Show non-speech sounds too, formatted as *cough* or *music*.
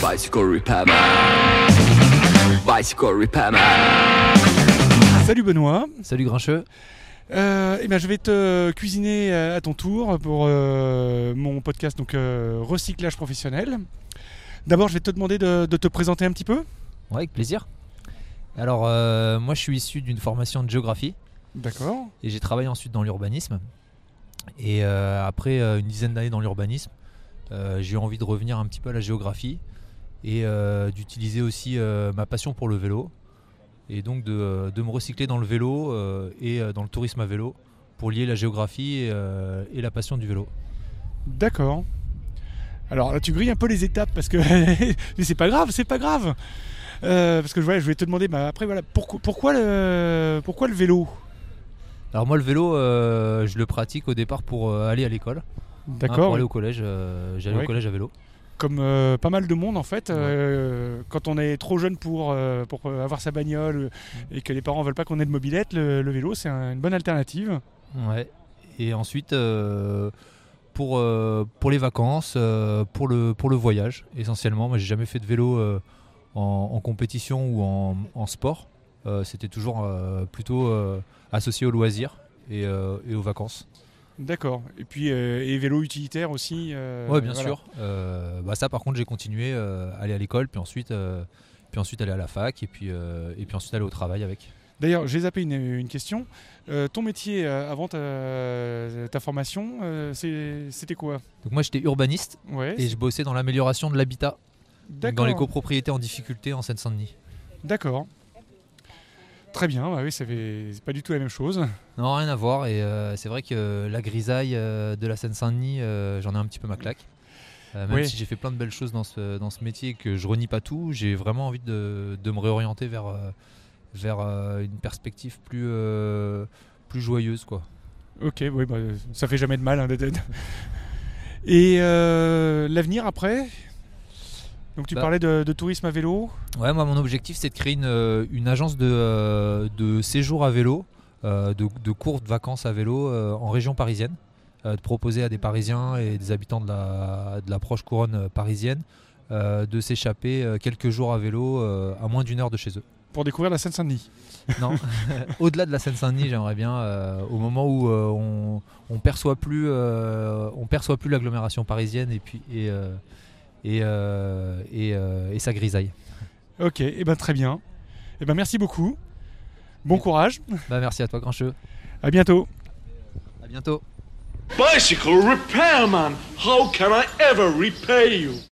Bicycle repairman. Bicycle repairman. Salut Benoît. Salut Grincheux. Euh, eh ben, je vais te cuisiner euh, à ton tour pour euh, mon podcast donc euh, recyclage professionnel. D'abord, je vais te demander de, de te présenter un petit peu. Ouais, avec plaisir. Alors, euh, moi, je suis issu d'une formation de géographie D'accord. et j'ai travaillé ensuite dans l'urbanisme. Et euh, après euh, une dizaine d'années dans l'urbanisme, euh, j'ai eu envie de revenir un petit peu à la géographie et euh, d'utiliser aussi euh, ma passion pour le vélo. Et donc de, euh, de me recycler dans le vélo et dans le tourisme à vélo pour lier la géographie et, et la passion du vélo. D'accord. Alors là, tu grilles un peu les étapes parce que. *laughs* Mais c'est pas grave, c'est pas grave. Euh, parce que voilà, je vais te demander, bah, après, voilà, pourquoi, pourquoi, le, pourquoi le vélo? Alors moi, le vélo, euh, je le pratique au départ pour aller à l'école. Hein, D'accord. pour aller au collège, euh, j'allais Ouais. au collège à vélo. Comme euh, pas mal de monde en fait, euh, quand on est trop jeune pour, euh, pour avoir sa bagnole euh, et que les parents veulent pas qu'on ait de mobilette, le, le vélo c'est un- une bonne alternative. Ouais. Et ensuite, pour, pour les vacances, pour, le, pour le voyage, essentiellement. Moi, j'ai jamais fait de vélo en, en compétition ou en, en sport. C'était toujours plutôt associé aux loisirs et, et aux vacances. D'accord. Et puis euh, et vélo utilitaire aussi. euh, ouais, bien voilà. sûr. Euh, bah ça, par contre, j'ai continué euh, aller à l'école, puis ensuite, puis ensuite aller à la fac, et puis, et puis ensuite aller au travail avec. D'ailleurs, j'ai zappé une, une question. Ton métier avant ta, ta formation, c'était quoi? Donc moi, j'étais urbaniste Ouais. et je bossais dans l'amélioration de l'habitat, dans les copropriétés en difficulté en Seine-Saint-Denis. D'accord. Très bien. Bah oui, c'est pas du tout la même chose. Non, rien à voir. Et euh, c'est vrai que la grisaille euh, de la Seine-Saint-Denis, euh, j'en ai un petit peu ma claque. Même Oui. si j'ai fait plein de belles choses dans ce, dans ce métier et que je renie pas tout, j'ai vraiment envie de, de me réorienter vers, vers une perspective plus, plus joyeuse. Quoi. Ok, oui, bah, ça fait jamais de mal. hein, Et l'avenir après? Donc tu Bah. parlais de, de tourisme à vélo. Ouais, moi, mon objectif, c'est de créer une, euh, une agence de, euh, de séjour à vélo, euh, de, de courtes vacances à vélo en région parisienne. De proposer à des Parisiens et des habitants de la, de la proche couronne parisienne de s'échapper quelques jours à vélo à moins d'une heure de chez eux. Pour découvrir la Seine-Saint-Denis. Non, *laughs* au-delà de la Seine-Saint-Denis, j'aimerais bien, euh, au moment où euh, on, on perçoit plus, euh, on perçoit plus l'agglomération parisienne et puis et et, euh, et, euh, et sa grisaille. Ok, et ben très bien. Et ben merci beaucoup. Bon courage. Bah merci à toi, Grincheux. À bientôt. À bientôt. Bicycle repairman, how can I ever repay you?